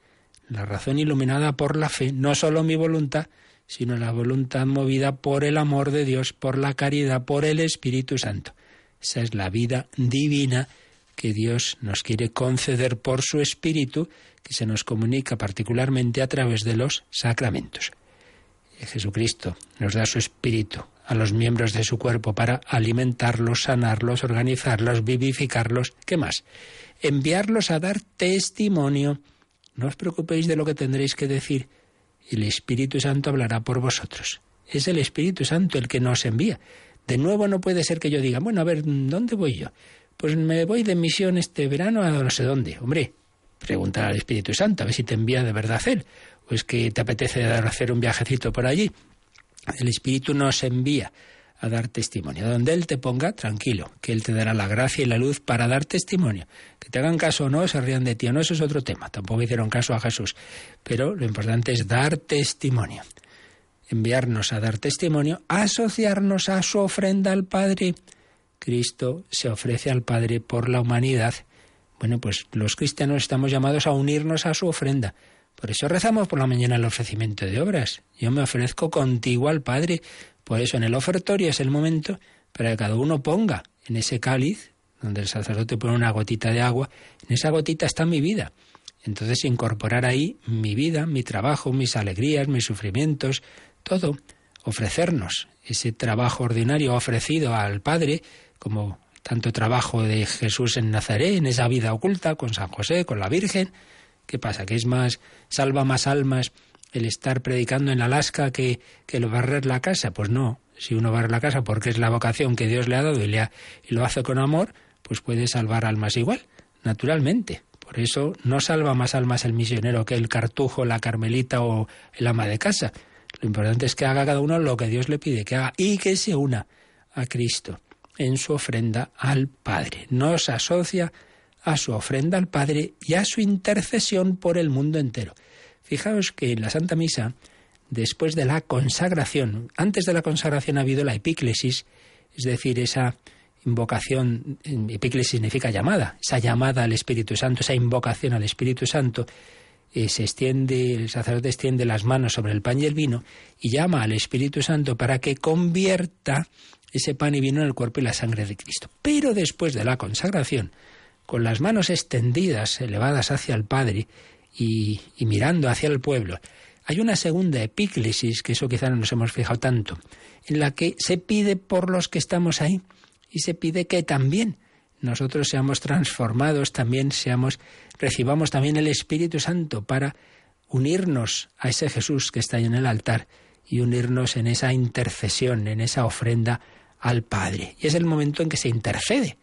la razón iluminada por la fe, no solo mi voluntad, sino la voluntad movida por el amor de Dios, por la caridad, por el Espíritu Santo. Esa es la vida divina que Dios nos quiere conceder por su Espíritu, que se nos comunica particularmente a través de los sacramentos. Jesucristo nos da su espíritu a los miembros de su cuerpo para alimentarlos, sanarlos, organizarlos, vivificarlos. ¿Qué más? Enviarlos a dar testimonio. No os preocupéis de lo que tendréis que decir. El Espíritu Santo hablará por vosotros. Es el Espíritu Santo el que nos envía. De nuevo no puede ser que yo diga, bueno, a ver, ¿dónde voy yo? Pues me voy de misión este verano a no sé dónde. Hombre, preguntar al Espíritu Santo a ver si te envía de verdad él. O es que te apetece hacer un viajecito por allí. El Espíritu nos envía a dar testimonio. Donde Él te ponga, tranquilo, que Él te dará la gracia y la luz para dar testimonio. Que te hagan caso o no, se rían de ti o no, eso es otro tema. Tampoco hicieron caso a Jesús. Pero lo importante es dar testimonio. Enviarnos a dar testimonio, asociarnos a su ofrenda al Padre. Cristo se ofrece al Padre por la humanidad. Bueno, pues los cristianos estamos llamados a unirnos a su ofrenda por eso rezamos por la mañana el ofrecimiento de obras. Yo me ofrezco contigo al Padre. Por eso en el ofertorio es el momento para que cada uno ponga en ese cáliz, donde el sacerdote pone una gotita de agua, en esa gotita está mi vida. Entonces incorporar ahí mi vida, mi trabajo, mis alegrías, mis sufrimientos, todo, ofrecernos ese trabajo ordinario ofrecido al Padre, como tanto trabajo de Jesús en Nazaret, en esa vida oculta, con San José, con la Virgen, ¿Qué pasa? ¿Que es más, salva más almas el estar predicando en Alaska que, que el barrer la casa? Pues no. Si uno barre la casa porque es la vocación que Dios le ha dado y, le y lo hace con amor, pues puede salvar almas igual, naturalmente. Por eso no salva más almas el misionero que el cartujo, la carmelita o el ama de casa. Lo importante es que haga cada uno lo que Dios le pide que haga y que se una a Cristo en su ofrenda al Padre. Nos asocia a su ofrenda al Padre y a su intercesión por el mundo entero. Fijaos que en la Santa Misa, después de la consagración, antes de la consagración ha habido la epíclesis, es decir, esa invocación, epíclesis significa llamada, esa llamada al Espíritu Santo, esa invocación al Espíritu Santo, eh, se extiende, el sacerdote extiende las manos sobre el pan y el vino y llama al Espíritu Santo para que convierta ese pan y vino en el cuerpo y la sangre de Cristo. Pero después de la consagración, con las manos extendidas, elevadas hacia el Padre y, mirando hacia el pueblo. Hay una segunda epíclesis, que eso quizá no nos hemos fijado tanto, en la que se pide por los que estamos ahí y se pide que también nosotros seamos transformados, también seamos, recibamos también el Espíritu Santo para unirnos a ese Jesús que está ahí en el altar y unirnos en esa intercesión, en esa ofrenda al Padre. Y es el momento en que se intercede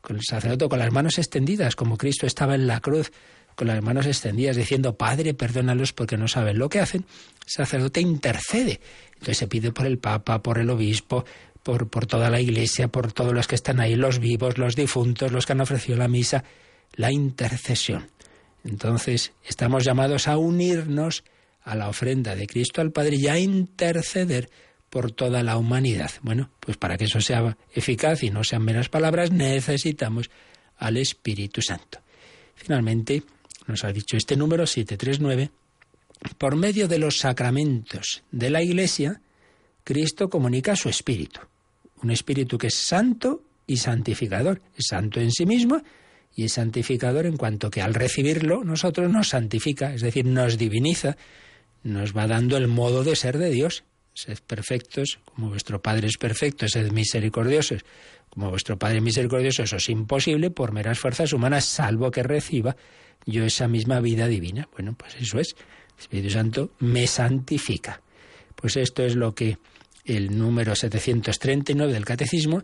con el sacerdote con las manos extendidas, como Cristo estaba en la cruz, con las manos extendidas, diciendo, Padre, perdónalos porque no saben lo que hacen, el sacerdote intercede. Entonces se pide por el Papa, por el obispo, por, por toda la iglesia, por todos los que están ahí, los vivos, los difuntos, los que han ofrecido la misa, la intercesión. Entonces estamos llamados a unirnos a la ofrenda de Cristo al Padre y a interceder por toda la humanidad. Bueno, pues para que eso sea eficaz y no sean meras palabras, necesitamos al Espíritu Santo. Finalmente, nos ha dicho este número 739, por medio de los sacramentos de la Iglesia, Cristo comunica su Espíritu. Un Espíritu que es santo y santificador. Es santo en sí mismo y es santificador en cuanto que al recibirlo nosotros nos santifica, es decir, nos diviniza, nos va dando el modo de ser de Dios Sed perfectos, como vuestro Padre es perfecto, sed misericordiosos, como vuestro Padre es misericordioso. Eso es imposible por meras fuerzas humanas, salvo que reciba yo esa misma vida divina. Bueno, pues eso es. El Espíritu Santo me santifica. Pues esto es lo que el número 739 del Catecismo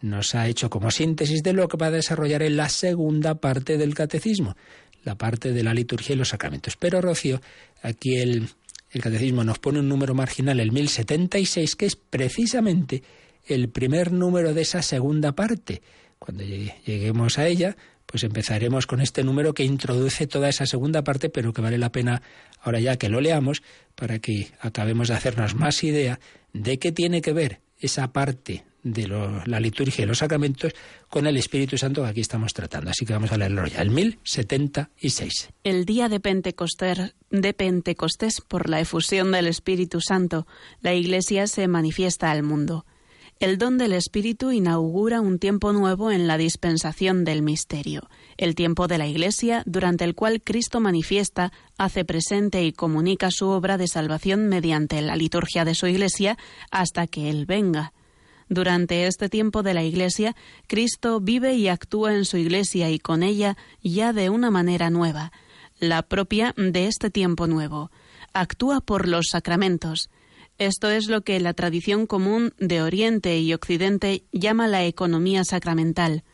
nos ha hecho como síntesis de lo que va a desarrollar en la segunda parte del Catecismo, la parte de la liturgia y los sacramentos. Pero, Rocío, aquí el el catecismo nos pone un número marginal, el 1076, que es precisamente el primer número de esa segunda parte. Cuando lleguemos a ella, pues empezaremos con este número que introduce toda esa segunda parte, pero que vale la pena ahora ya que lo leamos para que acabemos de hacernos más idea de qué tiene que ver esa parte de la liturgia y los sacramentos con el Espíritu Santo que aquí estamos tratando. Así que vamos a leerlo ya, el 1076.
El día de de Pentecostés, por la efusión del Espíritu Santo, la Iglesia se manifiesta al mundo. El don del Espíritu inaugura un tiempo nuevo en la dispensación del misterio, el tiempo de la Iglesia durante el cual Cristo manifiesta, hace presente y comunica su obra de salvación mediante la liturgia de su Iglesia hasta que Él venga. Durante este tiempo de la Iglesia, Cristo vive y actúa en su Iglesia y con ella ya de una manera nueva, la propia de este tiempo nuevo. Actúa por los sacramentos, esto es lo que la tradición común de Oriente y Occidente llama la economía sacramental.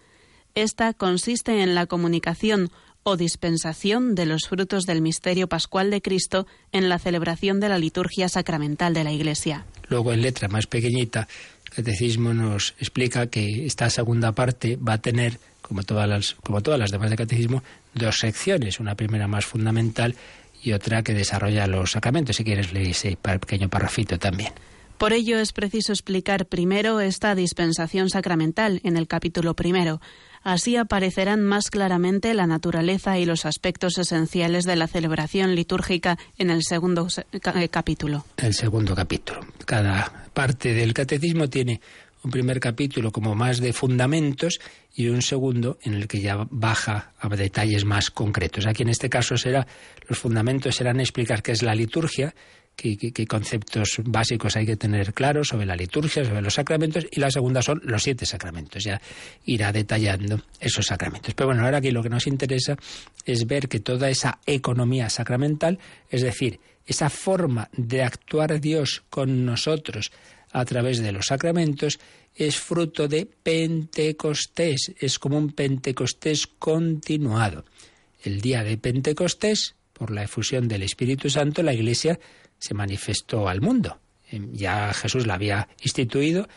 Esta consiste en la comunicación o dispensación de los frutos del misterio pascual de Cristo en la celebración de la liturgia sacramental de la Iglesia.
Luego, en letra más pequeñita, catecismo nos explica que esta segunda parte va a tener, como todas las, como todas las demás de catecismo, dos secciones. Una primera más fundamental y otra que desarrolla los sacramentos. Si quieres, leer ese pequeño parrafito también.
Por ello es preciso explicar primero esta dispensación sacramental en el capítulo primero. Así aparecerán más claramente la naturaleza y los aspectos esenciales de la celebración litúrgica en el segundo eh, capítulo.
El segundo capítulo. Cada parte del catecismo tiene un primer capítulo como más de fundamentos y un segundo en el que ya baja a detalles más concretos. Aquí en este caso será los fundamentos serán explicar qué es la liturgia, qué, conceptos básicos hay que tener claros sobre la liturgia, sobre los sacramentos, y la segunda son los siete sacramentos. Ya irá detallando esos sacramentos. Pero bueno, ahora aquí lo que nos interesa es ver que toda esa economía sacramental, es decir, esa forma de actuar Dios con nosotros a través de los sacramentos es fruto de Pentecostés, es como un Pentecostés continuado. El día de Pentecostés, por la efusión del Espíritu Santo, la Iglesia se manifestó al mundo. Em, ya Jesús la había instituido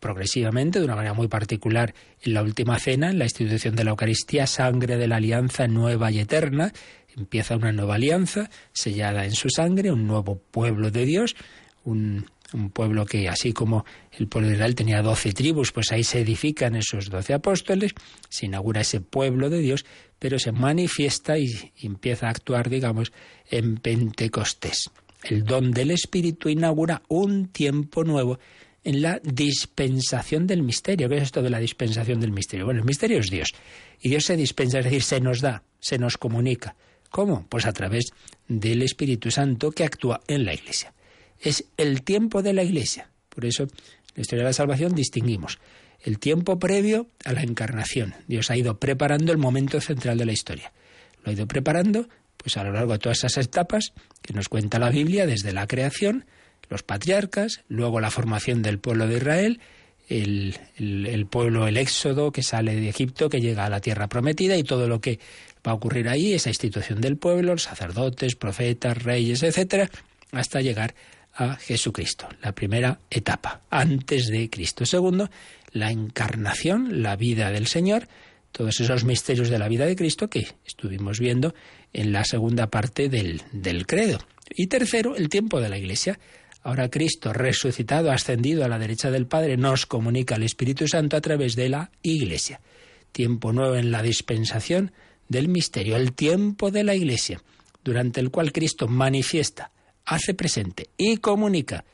progresivamente, de una manera muy particular, en la última cena, en la institución de la Eucaristía, sangre de la alianza nueva y eterna. Empieza una nueva alianza sellada en su sangre, un nuevo pueblo de Dios, un un pueblo que así como el pueblo de Israel tenía doce tribus, pues ahí se edifican esos doce apóstoles, se inaugura ese pueblo de Dios, pero se manifiesta y, empieza a actuar, digamos, en Pentecostés. El don del Espíritu inaugura un tiempo nuevo en la dispensación del misterio. ¿Qué es esto de la dispensación del misterio? Bueno, el misterio es Dios. Y Dios se dispensa, es decir, se nos da, se nos comunica. ¿Cómo? Pues a través del Espíritu Santo que actúa en la Iglesia es el tiempo de la Iglesia. Por eso, en la historia de la salvación distinguimos el tiempo previo a la encarnación. Dios ha ido preparando el momento central de la historia. Lo ha ido preparando pues a lo largo de todas esas etapas que nos cuenta la Biblia desde la creación, los patriarcas, luego la formación del pueblo de Israel, el, el, pueblo, el éxodo que sale de Egipto, que llega a la tierra prometida y todo lo que va a ocurrir ahí, esa institución del pueblo, sacerdotes, profetas, reyes, etcétera, hasta llegar a Jesucristo, la primera etapa, antes de Cristo. Segundo, la encarnación, la vida del Señor, todos esos misterios de la vida de Cristo que estuvimos viendo en la segunda parte del, del credo. Y tercero, el tiempo de la Iglesia. Ahora Cristo, resucitado, ascendido a la derecha del Padre, nos comunica al Espíritu Santo a través de la Iglesia. Tiempo nuevo en la dispensación del misterio, el tiempo de la Iglesia, durante el cual Cristo manifiesta hace presente y comunica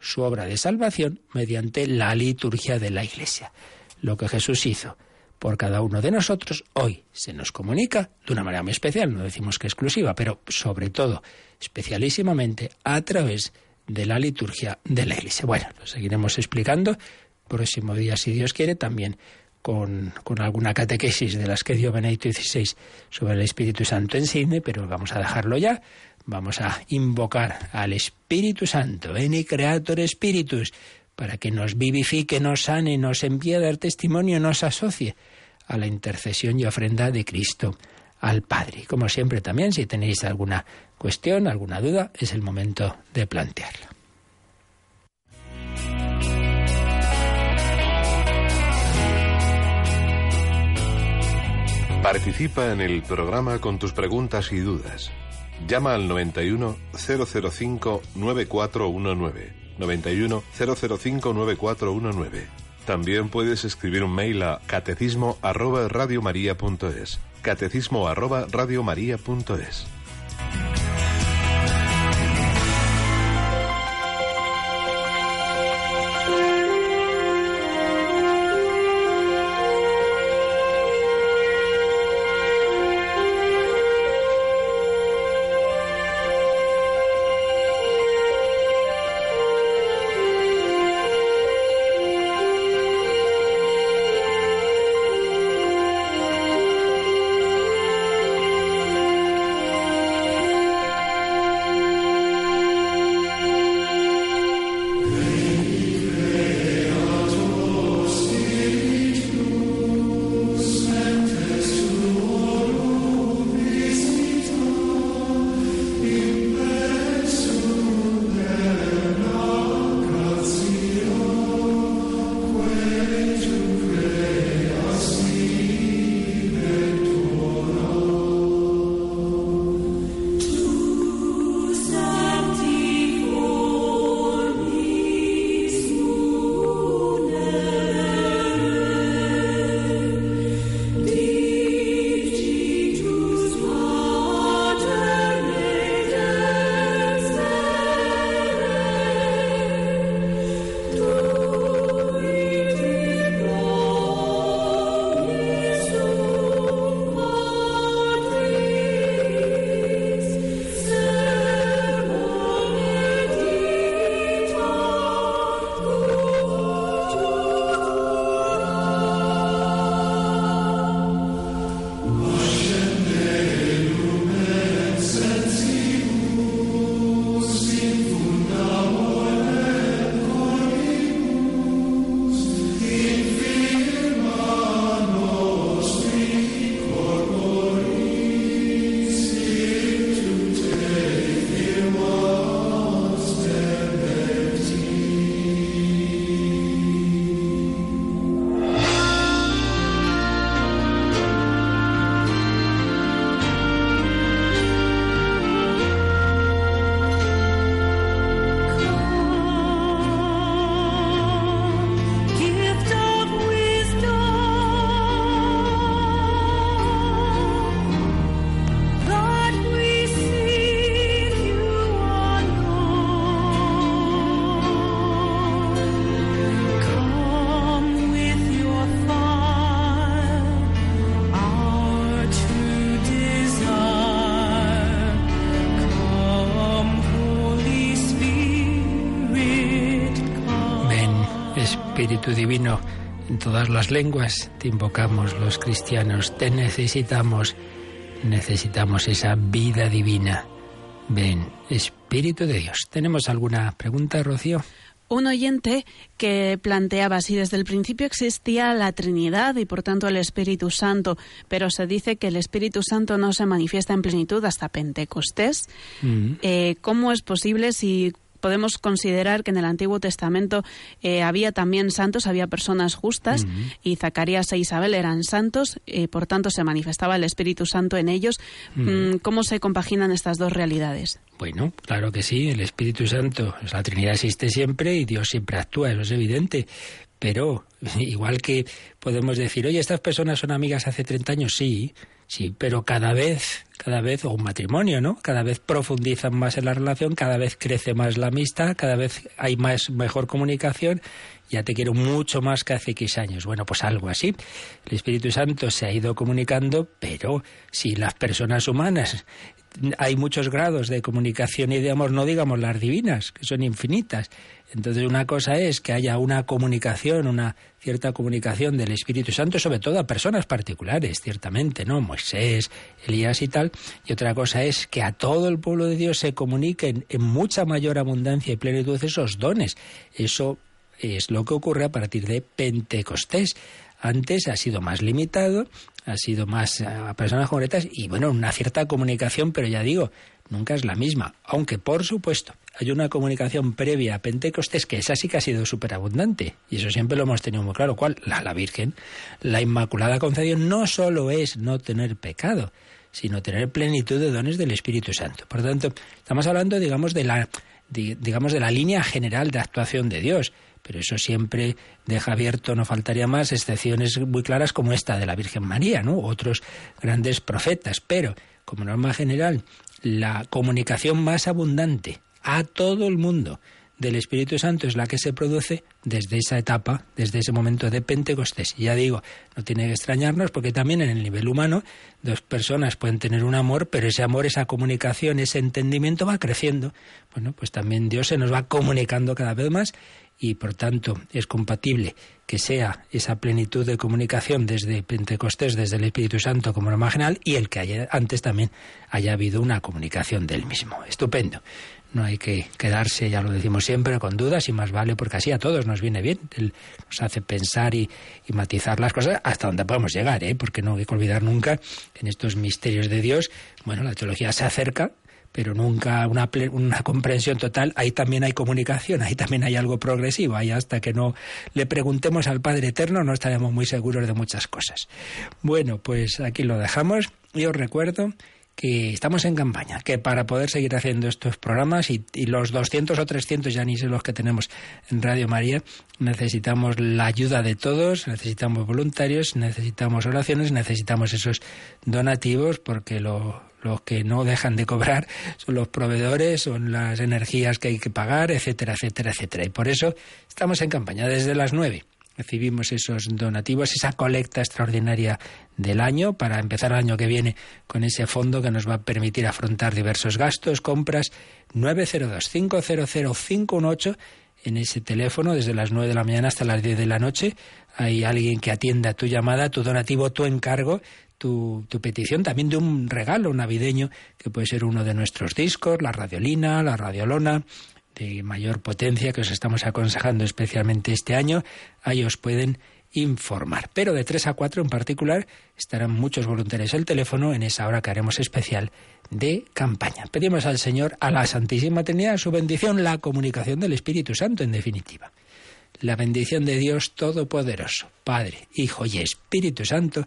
su obra de salvación mediante la liturgia de la Iglesia. Lo que Jesús hizo por cada uno de nosotros hoy se nos comunica de una manera muy especial, no decimos que exclusiva, pero sobre todo especialísimamente a través de la liturgia de la Iglesia. Bueno, lo seguiremos explicando próximo día, si Dios quiere, también con, alguna catequesis de las que dio Benedicto XVI sobre el Espíritu Santo en Sidney, pero vamos a dejarlo ya vamos a invocar al Espíritu Santo, Eni Creator Spiritus, para que nos vivifique, nos sane, nos envíe a dar testimonio, nos asocie a la intercesión y ofrenda de Cristo al Padre. Como siempre también, si tenéis alguna cuestión, alguna duda, es el momento de plantearla.
Participa en el programa con tus preguntas y dudas. Llama al 91 005 9419. 91 005 9419. También puedes escribir un mail a catecismo arroba radiomaria.es. Catecismo arroba radiomaria.es.
todas las lenguas te invocamos los cristianos, te necesitamos, necesitamos esa vida divina. Ven, Espíritu de Dios. ¿Tenemos alguna pregunta, Rocío?
Un oyente que planteaba si desde el principio existía la Trinidad y por tanto el Espíritu Santo, pero se dice que el Espíritu Santo no se manifiesta en plenitud hasta Pentecostés. Mm. Eh, ¿Cómo es posible si podemos considerar que en el Antiguo Testamento eh, había también santos, había personas justas, y Zacarías e Isabel eran santos, eh, por tanto se manifestaba el Espíritu Santo en ellos. Mm, ¿Cómo se compaginan estas dos realidades?
Bueno, claro que sí, el Espíritu Santo, la Trinidad existe siempre y Dios siempre actúa, eso es evidente. Pero, igual que podemos decir, oye, estas personas son amigas hace 30 años, sí, Sí, pero cada vez, cada vez, o un matrimonio, ¿no? Cada vez profundizan más en la relación, cada vez crece más la amistad, cada vez hay más, mejor comunicación. Ya te quiero mucho más que hace X años. Bueno, pues algo así. El Espíritu Santo se ha ido comunicando, pero si las personas humanas hay muchos grados de comunicación y de amor, no digamos las divinas, que son infinitas. Entonces una cosa es que haya una comunicación, una cierta comunicación del Espíritu Santo, sobre todo a personas particulares, ciertamente, ¿no? Moisés, Elías y tal. Y otra cosa es que a todo el pueblo de Dios se comuniquen en mucha mayor abundancia y plenitud esos dones. Eso es lo que ocurre a partir de Pentecostés. Antes ha sido más limitado, ha sido más a personas concretas y bueno, una cierta comunicación, pero ya digo, nunca es la misma. Aunque, por supuesto, hay una comunicación previa a Pentecostés que esa sí que ha sido súper abundante. Y eso siempre lo hemos tenido muy claro. ¿Cuál? La, la Virgen. La Inmaculada Concepción no solo es no tener pecado, sino tener plenitud de dones del Espíritu Santo. Por tanto, estamos hablando, digamos, de la, digamos, de la línea general de actuación de Dios. Pero eso siempre deja abierto, no faltaría más, excepciones muy claras como esta de la Virgen María, ¿no? Otros grandes profetas. Pero, como norma general, la comunicación más abundante a todo el mundo del Espíritu Santo es la que se produce desde esa etapa, desde ese momento de Pentecostés. Ya digo, no tiene que extrañarnos porque también en el nivel humano dos personas pueden tener un amor, pero ese amor, esa comunicación, ese entendimiento va creciendo. Bueno, pues también Dios se nos va comunicando cada vez más y por tanto es compatible que sea esa plenitud de comunicación desde Pentecostés, desde el Espíritu Santo como norma general y el que haya, antes también haya habido una comunicación del mismo. Estupendo. No hay que quedarse, ya lo decimos siempre, con dudas y más vale porque así a todos nos viene bien. nos hace pensar y, matizar las cosas hasta donde podemos llegar, ¿eh? porque no hay que olvidar nunca en estos misterios de Dios. Bueno, la teología se acerca, pero nunca una, una comprensión total. Ahí también hay comunicación, ahí también hay algo progresivo. Ahí hasta que no le preguntemos al Padre Eterno no estaremos muy seguros de muchas cosas. Bueno, pues aquí lo dejamos y os recuerdo que estamos en campaña, que para poder seguir haciendo estos programas y, los 200 o 300, ya ni sé los que tenemos en Radio María, necesitamos la ayuda de todos, necesitamos voluntarios, necesitamos oraciones, necesitamos esos donativos, porque lo, los que no dejan de cobrar son los proveedores, son las energías que hay que pagar, etcétera, etcétera, etcétera. Y por eso estamos en campaña desde las nueve. Recibimos esos donativos, esa colecta extraordinaria del año para empezar el año que viene con ese fondo que nos va a permitir afrontar diversos gastos, compras. 902-500-518 en ese teléfono desde las 9 de la mañana hasta las 10 de la noche. Hay alguien que atienda tu llamada, tu donativo, tu encargo tu, petición también de un regalo navideño que puede ser uno de nuestros discos, la radiolina, la radiolona de mayor potencia que os estamos aconsejando especialmente este año. Ahí os pueden informar. Pero de 3 a 4 en particular estarán muchos voluntarios al teléfono en esa hora que haremos especial de campaña. Pedimos al Señor, a la Santísima Trinidad, su bendición, la comunicación del Espíritu Santo en definitiva. La bendición de Dios Todopoderoso, Padre, Hijo y Espíritu Santo,